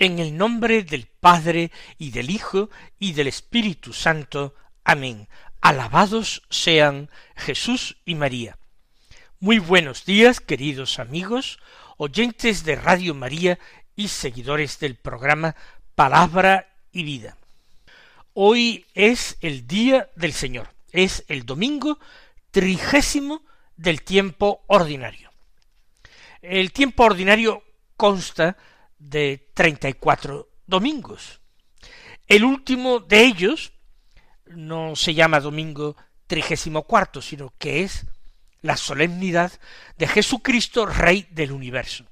En el nombre del Padre y del Hijo y del Espíritu Santo. Amén. Alabados sean Jesús y María. Muy buenos días, queridos amigos, oyentes de Radio María y seguidores del programa Palabra y Vida. Hoy es el día del Señor, es el domingo trigésimo del tiempo ordinario. El tiempo ordinario consta de treinta y cuatro domingos. El último de ellos no se llama domingo trigésimo cuarto, sino que es la solemnidad de Jesucristo, Rey del universo.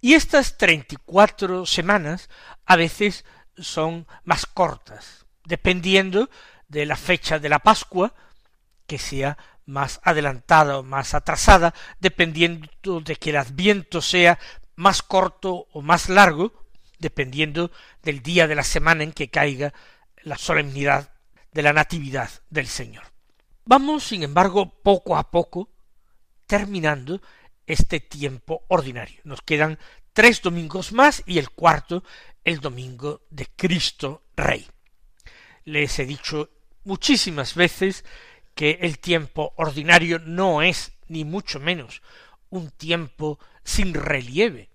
Y estas treinta y cuatro semanas a veces son más cortas, dependiendo de la fecha de la Pascua, que sea más adelantada o más atrasada, dependiendo de que el Adviento sea más corto o más largo, dependiendo del día de la semana en que caiga la solemnidad de la Natividad del Señor. Vamos, sin embargo, poco a poco terminando este tiempo ordinario. Nos quedan tres domingos más y el cuarto el domingo de Cristo Rey. Les he dicho muchísimas veces que el tiempo ordinario no es ni mucho menos un tiempo sin relieve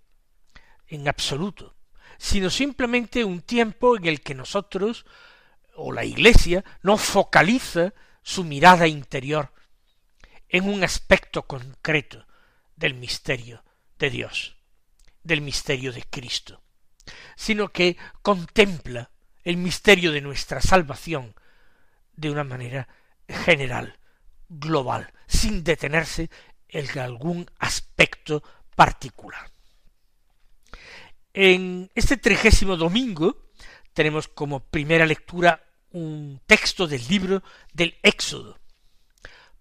en absoluto, sino simplemente un tiempo en el que nosotros o la Iglesia no focaliza su mirada interior en un aspecto concreto del misterio de Dios, del misterio de Cristo, sino que contempla el misterio de nuestra salvación de una manera general, global, sin detenerse en algún aspecto particular. En este trigésimo domingo tenemos como primera lectura un texto del libro del Éxodo.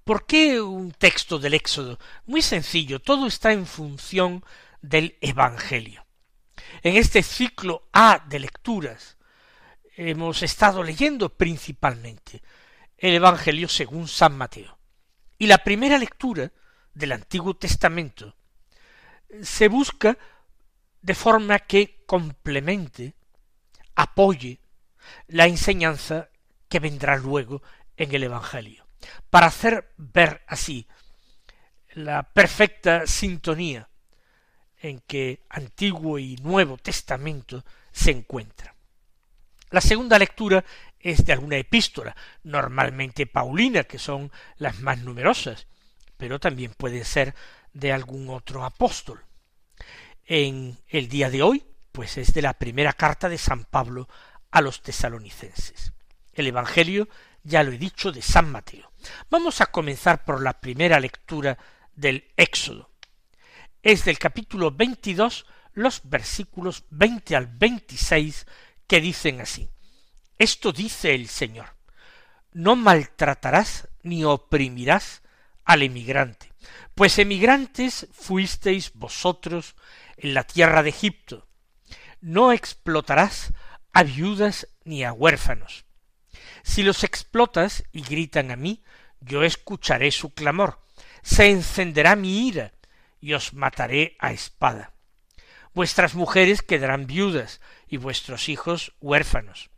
¿Por qué un texto del Éxodo? Muy sencillo, todo está en función del Evangelio. En este ciclo A de lecturas hemos estado leyendo principalmente el Evangelio según San Mateo. Y la primera lectura del Antiguo Testamento se busca de forma que complemente, apoye la enseñanza que vendrá luego en el Evangelio, para hacer ver así la perfecta sintonía en que Antiguo y Nuevo Testamento se encuentran. La segunda lectura es de alguna epístola, normalmente paulina, que son las más numerosas, pero también puede ser de algún otro apóstol. En el día de hoy, pues es de la primera carta de San Pablo a los tesalonicenses. El Evangelio, ya lo he dicho, de San Mateo. Vamos a comenzar por la primera lectura del Éxodo. Es del capítulo 22 los versículos 20 al 26 que dicen así. Esto dice el Señor. No maltratarás ni oprimirás al emigrante, pues emigrantes fuisteis vosotros en la tierra de Egipto. No explotarás a viudas ni a huérfanos. Si los explotas y gritan a mí, yo escucharé su clamor, se encenderá mi ira y os mataré a espada. Vuestras mujeres quedarán viudas y vuestros hijos huérfanos.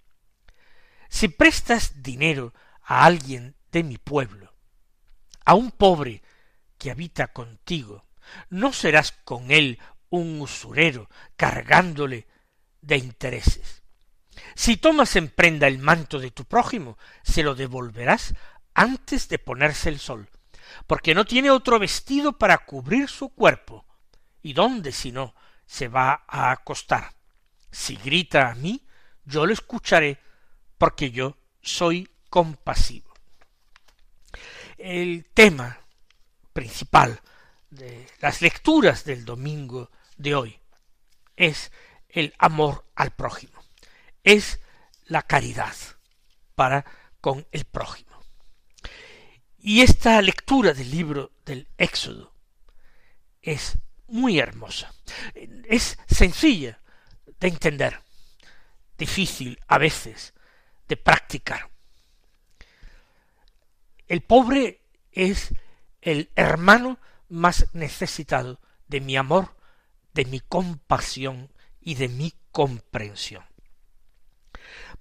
Si prestas dinero a alguien de mi pueblo, a un pobre que habita contigo, no serás con él un usurero cargándole de intereses. Si tomas en prenda el manto de tu prójimo, se lo devolverás antes de ponerse el sol. porque no tiene otro vestido para cubrir su cuerpo. ¿Y dónde si no se va a acostar? Si grita a mí, yo lo escucharé, porque yo soy compasivo. El tema principal de las lecturas del domingo de hoy es el amor al prójimo, es la caridad para con el prójimo. Y esta lectura del libro del Éxodo es muy hermosa, es sencilla de entender, difícil a veces de practicar. El pobre es el hermano más necesitado de mi amor, de mi compasión y de mi comprensión.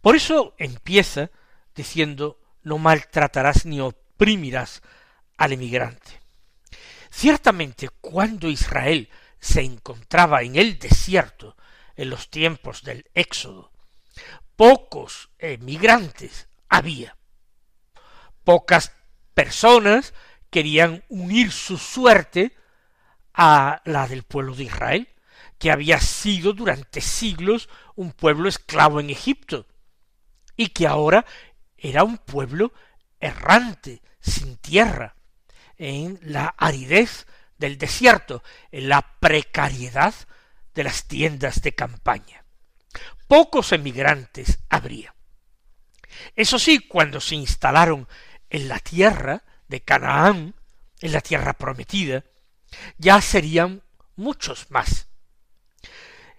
Por eso empieza diciendo no maltratarás ni oprimirás al emigrante. Ciertamente cuando Israel se encontraba en el desierto en los tiempos del Éxodo, pocos emigrantes había. Pocas personas querían unir su suerte a la del pueblo de Israel, que había sido durante siglos un pueblo esclavo en Egipto, y que ahora era un pueblo errante, sin tierra, en la aridez del desierto, en la precariedad de las tiendas de campaña. Pocos emigrantes habría. Eso sí, cuando se instalaron en la tierra de Canaán, en la tierra prometida, ya serían muchos más.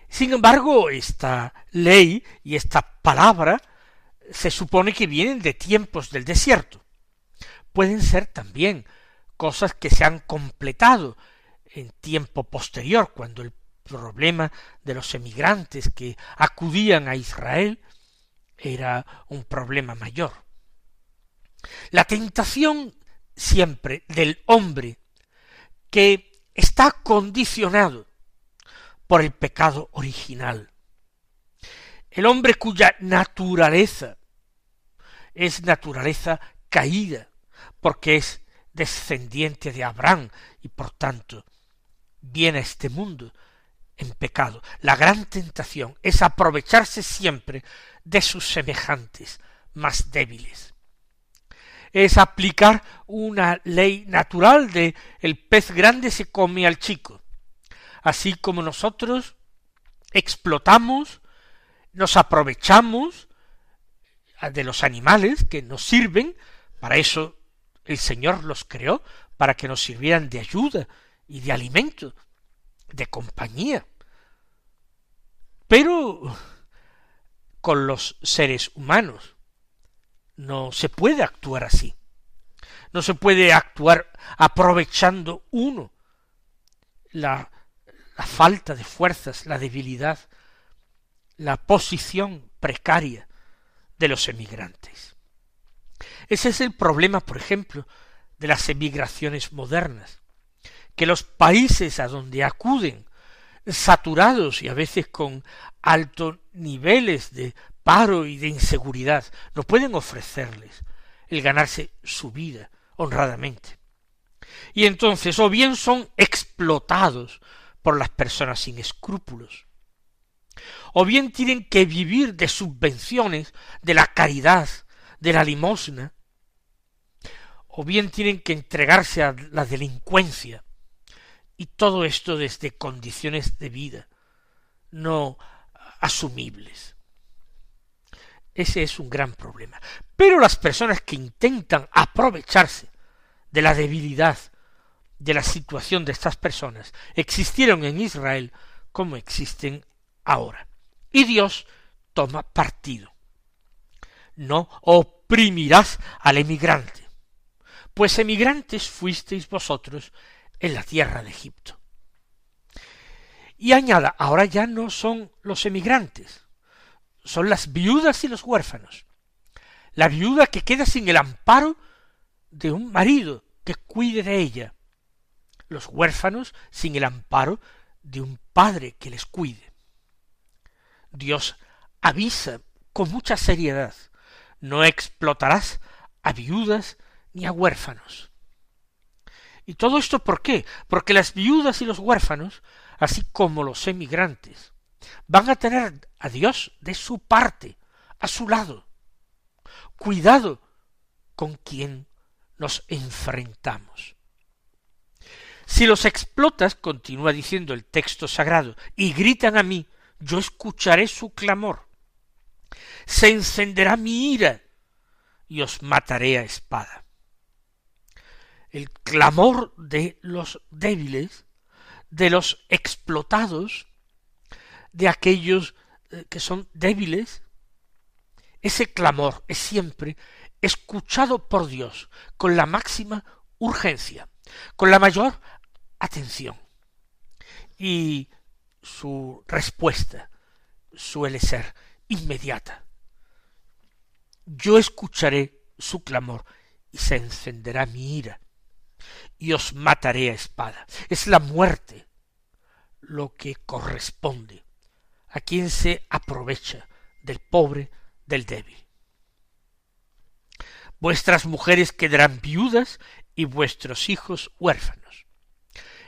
Sin embargo, esta ley y esta palabra se supone que vienen de tiempos del desierto. Pueden ser también cosas que se han completado en tiempo posterior, cuando el problema de los emigrantes que acudían a Israel era un problema mayor. La tentación siempre del hombre que está condicionado por el pecado original. El hombre cuya naturaleza es naturaleza caída, porque es descendiente de Abraham y por tanto viene a este mundo en pecado. La gran tentación es aprovecharse siempre de sus semejantes más débiles. Es aplicar una ley natural de el pez grande se come al chico. Así como nosotros explotamos, nos aprovechamos de los animales que nos sirven, para eso el Señor los creó, para que nos sirvieran de ayuda y de alimento, de compañía. Pero con los seres humanos no se puede actuar así. No se puede actuar aprovechando uno la, falta de fuerzas, la debilidad, la posición precaria de los emigrantes. Ese es el problema, por ejemplo, de las emigraciones modernas, que los países a donde acuden, saturados y a veces con altos niveles de paro y de inseguridad, no pueden ofrecerles el ganarse su vida honradamente. Y entonces o bien son explotados por las personas sin escrúpulos, o bien tienen que vivir de subvenciones, de la caridad, de la limosna, o bien tienen que entregarse a la delincuencia, y todo esto desde condiciones de vida no asumibles. Ese es un gran problema. Pero las personas que intentan aprovecharse de la debilidad de la situación de estas personas existieron en Israel como existen ahora. Y Dios toma partido. No oprimirás al emigrante, pues emigrantes fuisteis vosotros en la tierra de Egipto. Y añada, ahora ya no son los emigrantes, son las viudas y los huérfanos. La viuda que queda sin el amparo de un marido que cuide de ella. Los huérfanos sin el amparo de un padre que les cuide. Dios avisa con mucha seriedad, no explotarás a viudas ni a huérfanos. ¿Y todo esto por qué? Porque las viudas y los huérfanos, así como los emigrantes, van a tener a Dios de su parte, a su lado. Cuidado con quien nos enfrentamos. Si los explotas, continúa diciendo el texto sagrado, y gritan a mí, yo escucharé su clamor. Se encenderá mi ira y os mataré a espada el clamor de los débiles, de los explotados, de aquellos eh, que son débiles, ese clamor es siempre escuchado por Dios con la máxima urgencia, con la mayor atención. Y su respuesta suele ser inmediata. Yo escucharé su clamor y se encenderá mi ira y os mataré a espada. Es la muerte lo que corresponde a quien se aprovecha del pobre, del débil. Vuestras mujeres quedarán viudas y vuestros hijos huérfanos.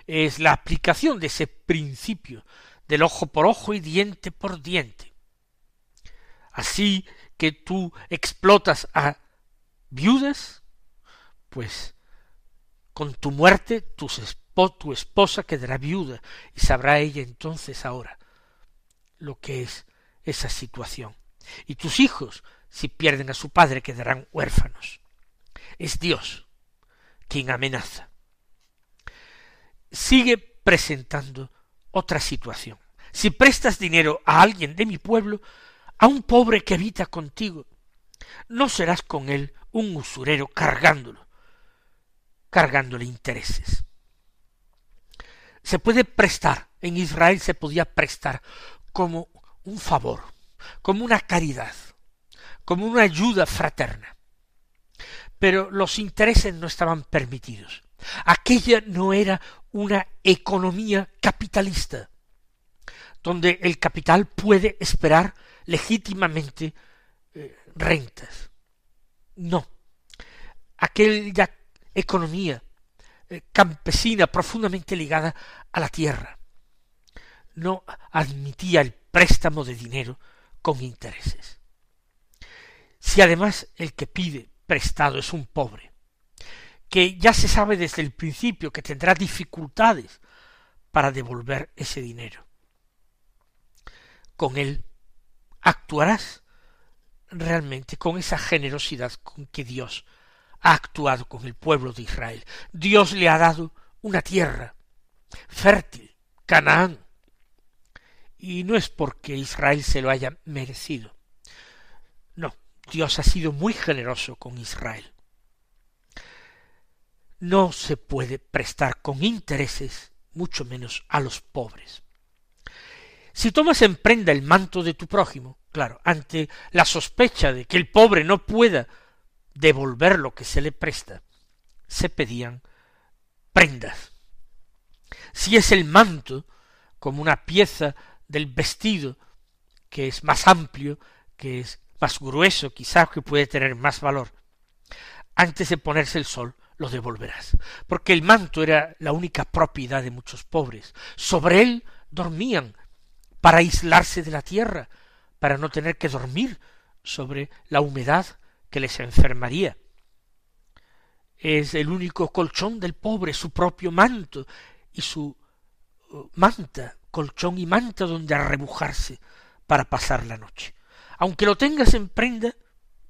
Es la aplicación de ese principio del ojo por ojo y diente por diente. Así que tú explotas a viudas, pues con tu muerte tu, esposa quedará viuda y sabrá ella entonces ahora lo que es esa situación. Y tus hijos, si pierden a su padre, quedarán huérfanos. Es Dios quien amenaza. Sigue presentando otra situación. Si prestas dinero a alguien de mi pueblo, a un pobre que habita contigo, no serás con él un usurero cargándolo, cargándole intereses. Se puede prestar, en Israel se podía prestar como un favor, como una caridad, como una ayuda fraterna. Pero los intereses no estaban permitidos. Aquella no era una economía capitalista, donde el capital puede esperar legítimamente eh, rentas. No. Aquella economía eh, campesina profundamente ligada a la tierra. No admitía el préstamo de dinero con intereses. Si además el que pide prestado es un pobre, que ya se sabe desde el principio que tendrá dificultades para devolver ese dinero, con él actuarás realmente con esa generosidad con que Dios ha actuado con el pueblo de Israel. Dios le ha dado una tierra fértil, Canaán. Y no es porque Israel se lo haya merecido. No, Dios ha sido muy generoso con Israel. No se puede prestar con intereses, mucho menos a los pobres. Si tomas en prenda el manto de tu prójimo, claro, ante la sospecha de que el pobre no pueda devolver lo que se le presta, se pedían prendas. Si es el manto, como una pieza del vestido, que es más amplio, que es más grueso, quizás que puede tener más valor, antes de ponerse el sol, lo devolverás, porque el manto era la única propiedad de muchos pobres. Sobre él dormían para aislarse de la tierra, para no tener que dormir sobre la humedad que les enfermaría. Es el único colchón del pobre, su propio manto y su uh, manta, colchón y manta donde arrebujarse para pasar la noche. Aunque lo tengas en prenda,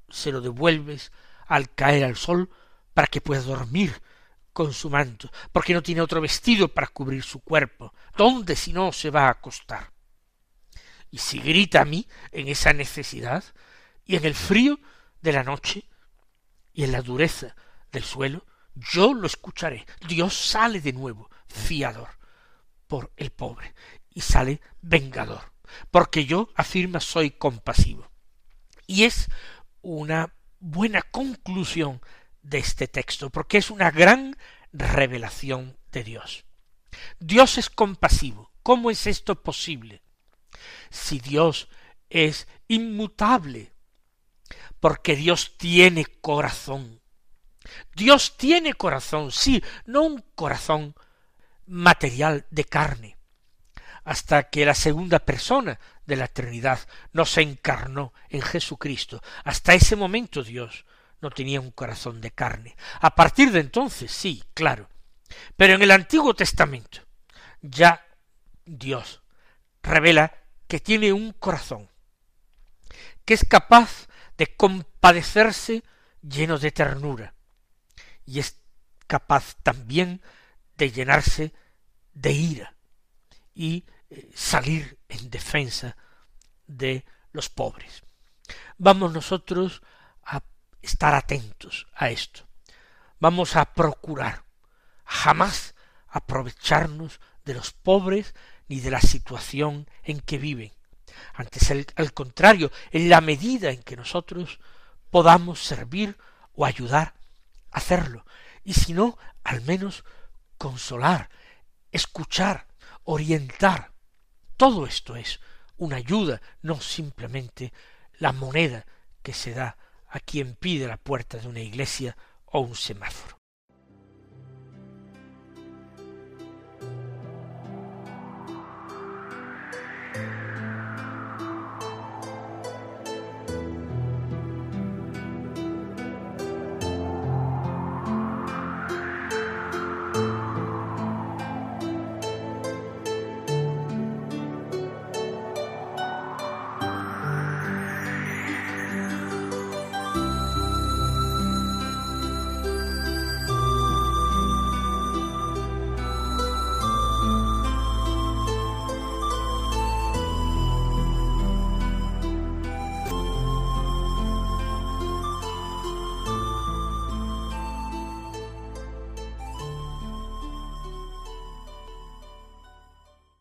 se lo devuelves al caer al sol para que pueda dormir con su manto, porque no tiene otro vestido para cubrir su cuerpo. ¿Dónde si no se va a acostar? Y si grita a mí en esa necesidad y en el frío, de la noche y en la dureza del suelo, yo lo escucharé. Dios sale de nuevo fiador por el pobre y sale vengador, porque yo afirma soy compasivo. Y es una buena conclusión de este texto, porque es una gran revelación de Dios. Dios es compasivo. ¿Cómo es esto posible? Si Dios es inmutable, porque Dios tiene corazón. Dios tiene corazón, sí, no un corazón material de carne, hasta que la segunda persona de la Trinidad no se encarnó en Jesucristo. Hasta ese momento Dios no tenía un corazón de carne. A partir de entonces, sí, claro. Pero en el Antiguo Testamento ya Dios revela que tiene un corazón, que es capaz de compadecerse lleno de ternura, y es capaz también de llenarse de ira y eh, salir en defensa de los pobres. Vamos nosotros a estar atentos a esto. Vamos a procurar jamás aprovecharnos de los pobres ni de la situación en que viven. Antes, al contrario, en la medida en que nosotros podamos servir o ayudar, hacerlo. Y si no, al menos consolar, escuchar, orientar. Todo esto es una ayuda, no simplemente la moneda que se da a quien pide la puerta de una iglesia o un semáforo.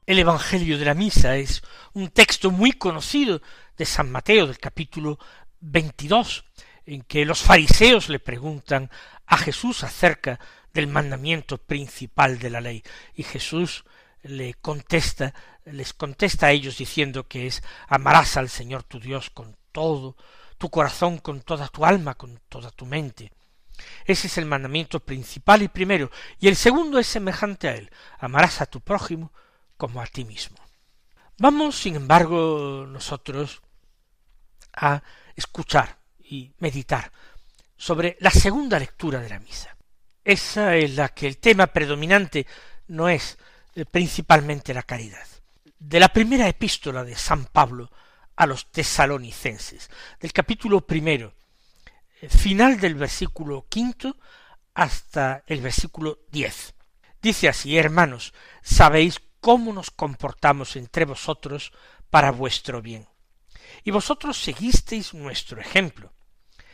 El Evangelio de la Misa es un texto muy conocido de San Mateo del capítulo 22, en que los fariseos le preguntan a Jesús acerca del mandamiento principal de la ley. Y Jesús le contesta, les contesta a ellos diciendo que es amarás al Señor tu Dios con todo tu corazón, con toda tu alma, con toda tu mente. Ese es el mandamiento principal y primero, y el segundo es semejante a él, amarás a tu prójimo como a ti mismo. Vamos, sin embargo, nosotros a escuchar y meditar sobre la segunda lectura de la misa. Esa es la que el tema predominante no es eh, principalmente la caridad. De la primera epístola de San Pablo a los tesalonicenses, del capítulo primero, eh, final del versículo quinto hasta el versículo diez. Dice así, hermanos, sabéis cómo nos comportamos entre vosotros para vuestro bien. Y vosotros seguisteis nuestro ejemplo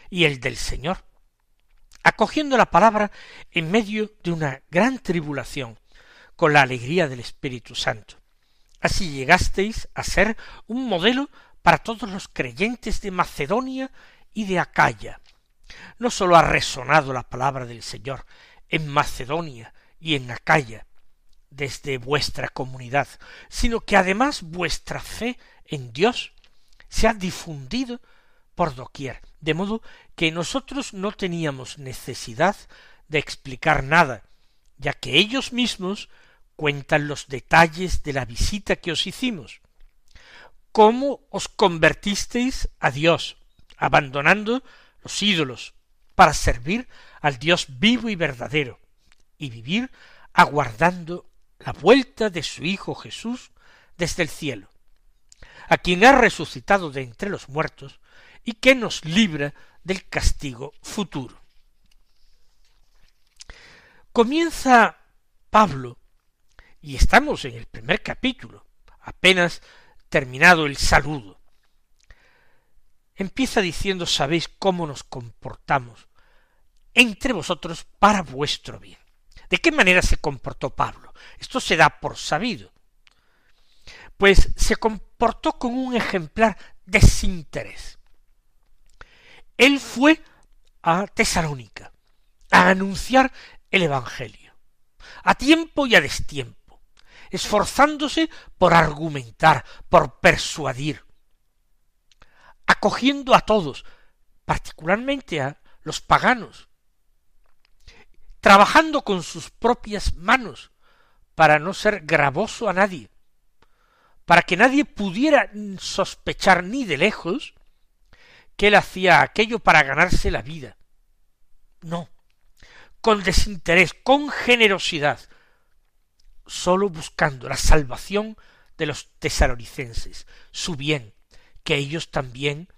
y el del Señor, acogiendo la palabra en medio de una gran tribulación, con la alegría del Espíritu Santo. Así llegasteis a ser un modelo para todos los creyentes de Macedonia y de Acaya. No sólo ha resonado la palabra del Señor en Macedonia y en Acaya, desde vuestra comunidad, sino que además vuestra fe en Dios se ha difundido por doquier, de modo que nosotros no teníamos necesidad de explicar nada, ya que ellos mismos cuentan los detalles de la visita que os hicimos. Cómo os convertisteis a Dios, abandonando los ídolos, para servir al Dios vivo y verdadero, y vivir aguardando la vuelta de su Hijo Jesús desde el cielo, a quien ha resucitado de entre los muertos y que nos libra del castigo futuro. Comienza Pablo, y estamos en el primer capítulo, apenas terminado el saludo. Empieza diciendo, sabéis cómo nos comportamos entre vosotros para vuestro bien. ¿De qué manera se comportó Pablo? Esto se da por sabido. Pues se comportó con un ejemplar desinterés. Él fue a Tesalónica a anunciar el Evangelio, a tiempo y a destiempo, esforzándose por argumentar, por persuadir, acogiendo a todos, particularmente a los paganos, trabajando con sus propias manos para no ser gravoso a nadie, para que nadie pudiera sospechar ni de lejos que él hacía aquello para ganarse la vida. No, con desinterés, con generosidad, sólo buscando la salvación de los tesalonicenses, su bien, que ellos también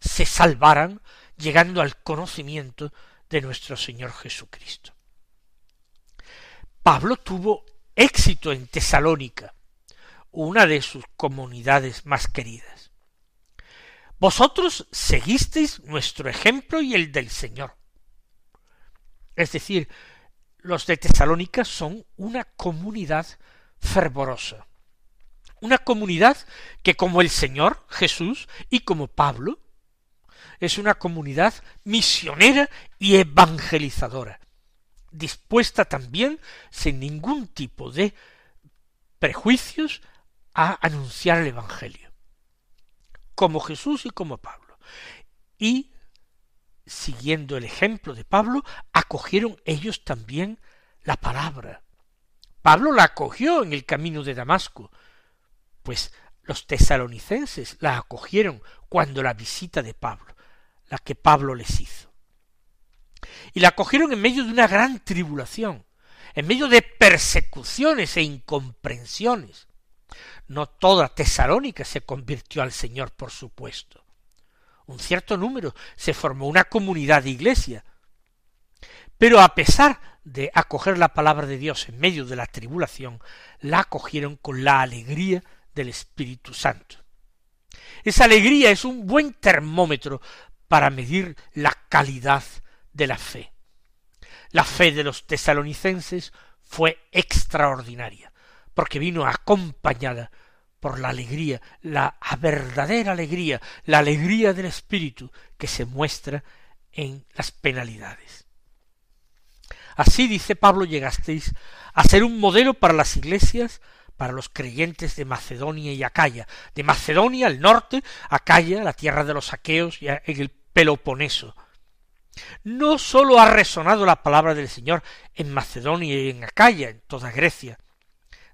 se salvaran llegando al conocimiento de nuestro Señor Jesucristo. Pablo tuvo éxito en Tesalónica, una de sus comunidades más queridas. Vosotros seguisteis nuestro ejemplo y el del Señor. Es decir, los de Tesalónica son una comunidad fervorosa, una comunidad que como el Señor Jesús y como Pablo, es una comunidad misionera y evangelizadora, dispuesta también, sin ningún tipo de prejuicios, a anunciar el Evangelio, como Jesús y como Pablo. Y, siguiendo el ejemplo de Pablo, acogieron ellos también la palabra. Pablo la acogió en el camino de Damasco, pues los tesalonicenses la acogieron cuando la visita de Pablo, la que Pablo les hizo. Y la acogieron en medio de una gran tribulación, en medio de persecuciones e incomprensiones. No toda Tesalónica se convirtió al Señor, por supuesto. Un cierto número se formó una comunidad de iglesia. Pero a pesar de acoger la palabra de Dios en medio de la tribulación, la acogieron con la alegría del Espíritu Santo. Esa alegría es un buen termómetro para medir la calidad de la fe. La fe de los tesalonicenses fue extraordinaria, porque vino acompañada por la alegría, la verdadera alegría, la alegría del Espíritu que se muestra en las penalidades. Así, dice Pablo, llegasteis a ser un modelo para las iglesias, para los creyentes de Macedonia y Acaya. De Macedonia al norte, Acaya, la tierra de los aqueos y en el Peloponeso. No sólo ha resonado la palabra del Señor en Macedonia y en Acaya, en toda Grecia,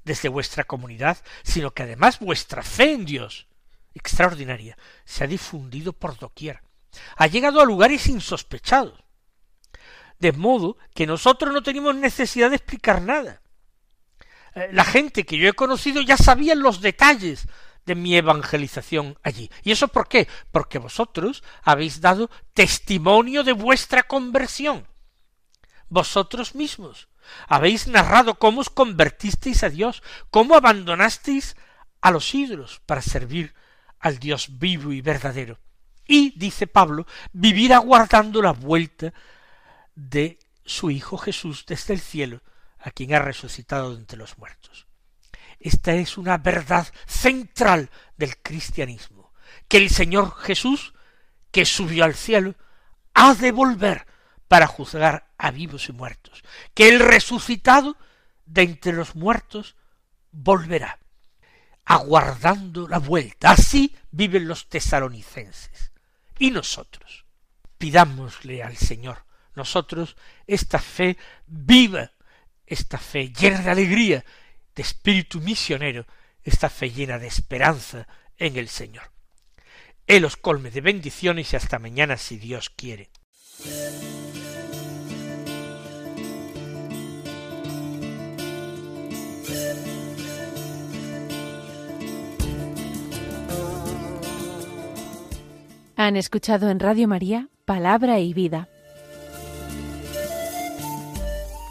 desde vuestra comunidad, sino que además vuestra fe en Dios, extraordinaria, se ha difundido por doquier, ha llegado a lugares insospechados, de modo que nosotros no tenemos necesidad de explicar nada. Eh, la gente que yo he conocido ya sabía los detalles de mi evangelización allí. ¿Y eso por qué? Porque vosotros habéis dado testimonio de vuestra conversión. Vosotros mismos. Habéis narrado cómo os convertisteis a Dios, cómo abandonasteis a los ídolos para servir al Dios vivo y verdadero. Y, dice Pablo, vivir aguardando la vuelta de su Hijo Jesús desde el cielo, a quien ha resucitado de entre los muertos. Esta es una verdad central del cristianismo, que el Señor Jesús, que subió al cielo, ha de volver para juzgar a vivos y muertos, que el resucitado de entre los muertos volverá, aguardando la vuelta. Así viven los tesalonicenses. Y nosotros, pidámosle al Señor, nosotros, esta fe viva, esta fe llena de alegría, de espíritu misionero, esta fe llena de esperanza en el Señor. Él os colme de bendiciones y hasta mañana si Dios quiere. Han escuchado en Radio María Palabra y Vida,